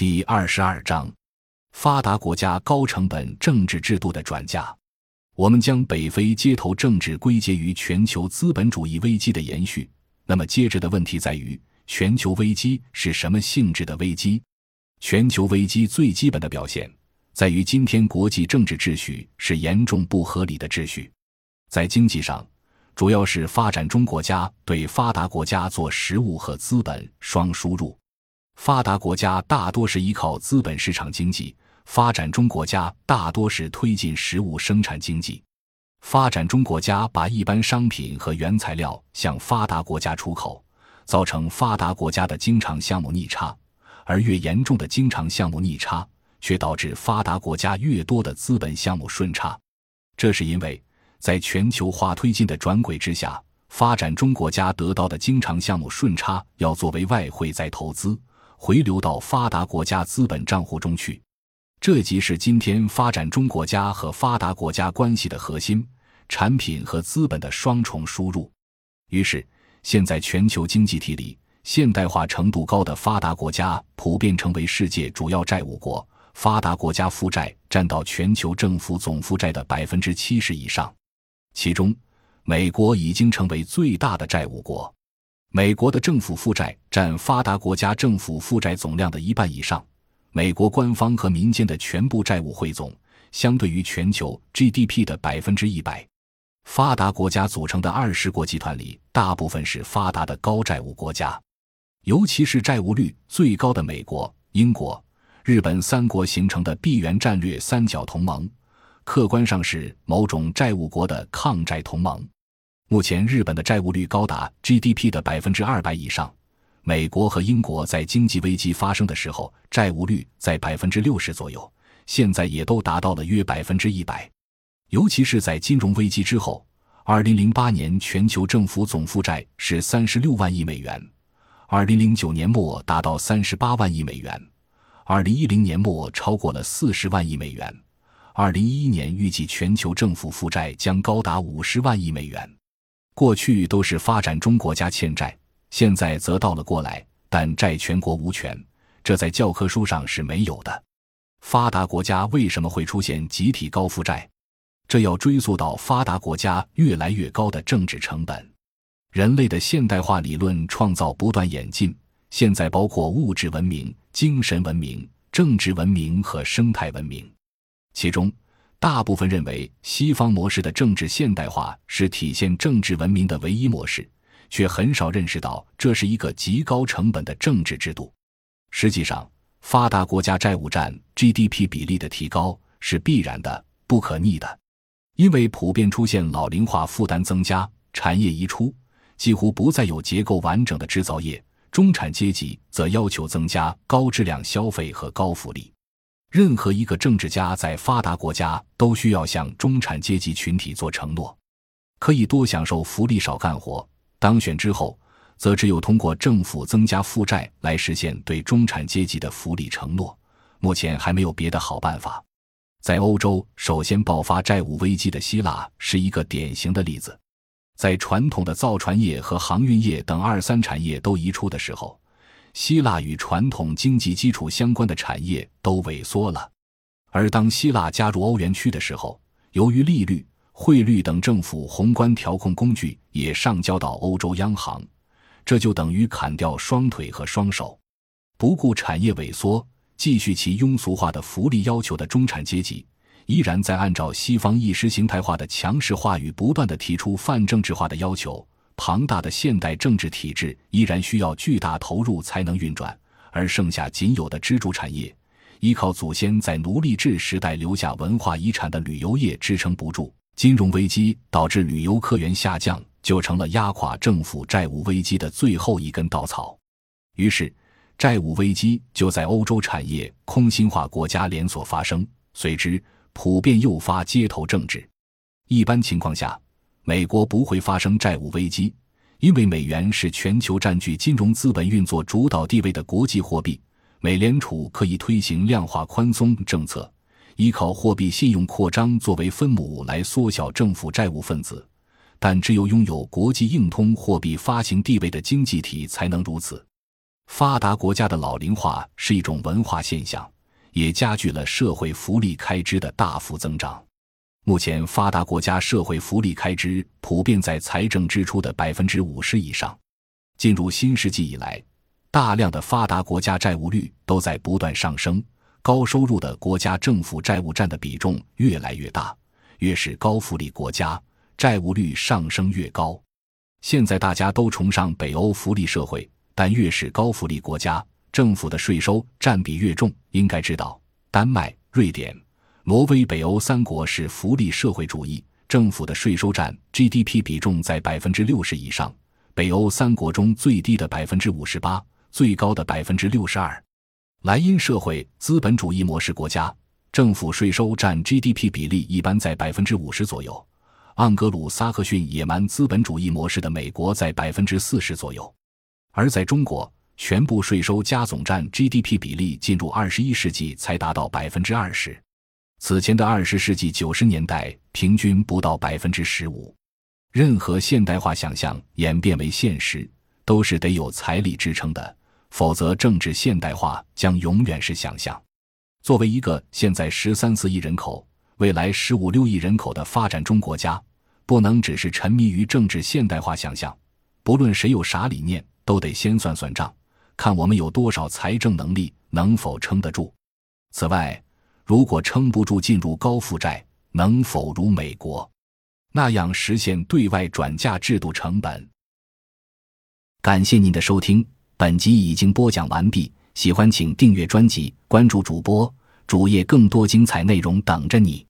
第二十二章：发达国家高成本政治制度的转嫁。我们将北非街头政治归结于全球资本主义危机的延续。那么，接着的问题在于：全球危机是什么性质的危机？全球危机最基本的表现在于，今天国际政治秩序是严重不合理的秩序。在经济上，主要是发展中国家对发达国家做实物和资本双输入。发达国家大多是依靠资本市场经济，发展中国家大多是推进实物生产经济。发展中国家把一般商品和原材料向发达国家出口，造成发达国家的经常项目逆差，而越严重的经常项目逆差，却导致发达国家越多的资本项目顺差。这是因为，在全球化推进的转轨之下，发展中国家得到的经常项目顺差要作为外汇再投资。回流到发达国家资本账户中去，这即是今天发展中国家和发达国家关系的核心：产品和资本的双重输入。于是，现在全球经济体里，现代化程度高的发达国家普遍成为世界主要债务国，发达国家负债占到全球政府总负债的百分之七十以上，其中，美国已经成为最大的债务国。美国的政府负债占发达国家政府负债总量的一半以上，美国官方和民间的全部债务汇总相对于全球 GDP 的百分之一百。发达国家组成的二十国集团里，大部分是发达的高债务国家，尤其是债务率最高的美国、英国、日本三国形成的闭源战略三角同盟，客观上是某种债务国的抗债同盟。目前，日本的债务率高达 GDP 的百分之二百以上。美国和英国在经济危机发生的时候，债务率在百分之六十左右，现在也都达到了约百分之一百。尤其是在金融危机之后，二零零八年全球政府总负债是三十六万亿美元，二零零九年末达到三十八万亿美元，二零一零年末超过了四十万亿美元，二零一一年预计全球政府负债将高达五十万亿美元。过去都是发展中国家欠债，现在则倒了过来，但债权国无权，这在教科书上是没有的。发达国家为什么会出现集体高负债？这要追溯到发达国家越来越高的政治成本。人类的现代化理论创造不断演进，现在包括物质文明、精神文明、政治文明和生态文明，其中。大部分认为西方模式的政治现代化是体现政治文明的唯一模式，却很少认识到这是一个极高成本的政治制度。实际上，发达国家债务占 GDP 比例的提高是必然的、不可逆的，因为普遍出现老龄化负担增加、产业移出，几乎不再有结构完整的制造业，中产阶级则要求增加高质量消费和高福利。任何一个政治家在发达国家都需要向中产阶级群体做承诺，可以多享受福利，少干活。当选之后，则只有通过政府增加负债来实现对中产阶级的福利承诺。目前还没有别的好办法。在欧洲首先爆发债务危机的希腊是一个典型的例子。在传统的造船业和航运业等二三产业都移出的时候。希腊与传统经济基础相关的产业都萎缩了，而当希腊加入欧元区的时候，由于利率、汇率等政府宏观调控工具也上交到欧洲央行，这就等于砍掉双腿和双手。不顾产业萎缩、继续其庸俗化的福利要求的中产阶级，依然在按照西方意识形态化的强势话语，不断的提出泛政治化的要求。庞大的现代政治体制依然需要巨大投入才能运转，而剩下仅有的支柱产业，依靠祖先在奴隶制时代留下文化遗产的旅游业支撑不住。金融危机导致旅游客源下降，就成了压垮政府债务危机的最后一根稻草。于是，债务危机就在欧洲产业空心化国家连锁发生，随之普遍诱发街头政治。一般情况下。美国不会发生债务危机，因为美元是全球占据金融资本运作主导地位的国际货币。美联储可以推行量化宽松政策，依靠货币信用扩张作为分母来缩小政府债务分子。但只有拥有国际硬通货币发行地位的经济体才能如此。发达国家的老龄化是一种文化现象，也加剧了社会福利开支的大幅增长。目前，发达国家社会福利开支普遍在财政支出的百分之五十以上。进入新世纪以来，大量的发达国家债务率都在不断上升，高收入的国家政府债务占的比重越来越大。越是高福利国家，债务率上升越高。现在大家都崇尚北欧福利社会，但越是高福利国家，政府的税收占比越重。应该知道，丹麦、瑞典、挪威、北欧三国是福利社会主义，政府的税收占 GDP 比重在百分之六十以上。北欧三国中最低的百分之五十八，最高的百分之六十二。莱茵社会资本主义模式国家，政府税收占 GDP 比例一般在百分之五十左右。盎格鲁撒克逊野蛮资本主义模式的美国在百分之四十左右。而在中国，全部税收加总占 GDP 比例进入二十一世纪才达到百分之二十，此前的二十世纪九十年代平均不到百分之十五。任何现代化想象演变为现实，都是得有财力支撑的，否则政治现代化将永远是想象。作为一个现在十三四亿人口、未来十五六亿人口的发展中国家，不能只是沉迷于政治现代化想象。不论谁有啥理念，都得先算算账，看我们有多少财政能力，能否撑得住。此外，如果撑不住，进入高负债，能否如美国？那样实现对外转嫁制度成本。感谢您的收听，本集已经播讲完毕。喜欢请订阅专辑，关注主播主页，更多精彩内容等着你。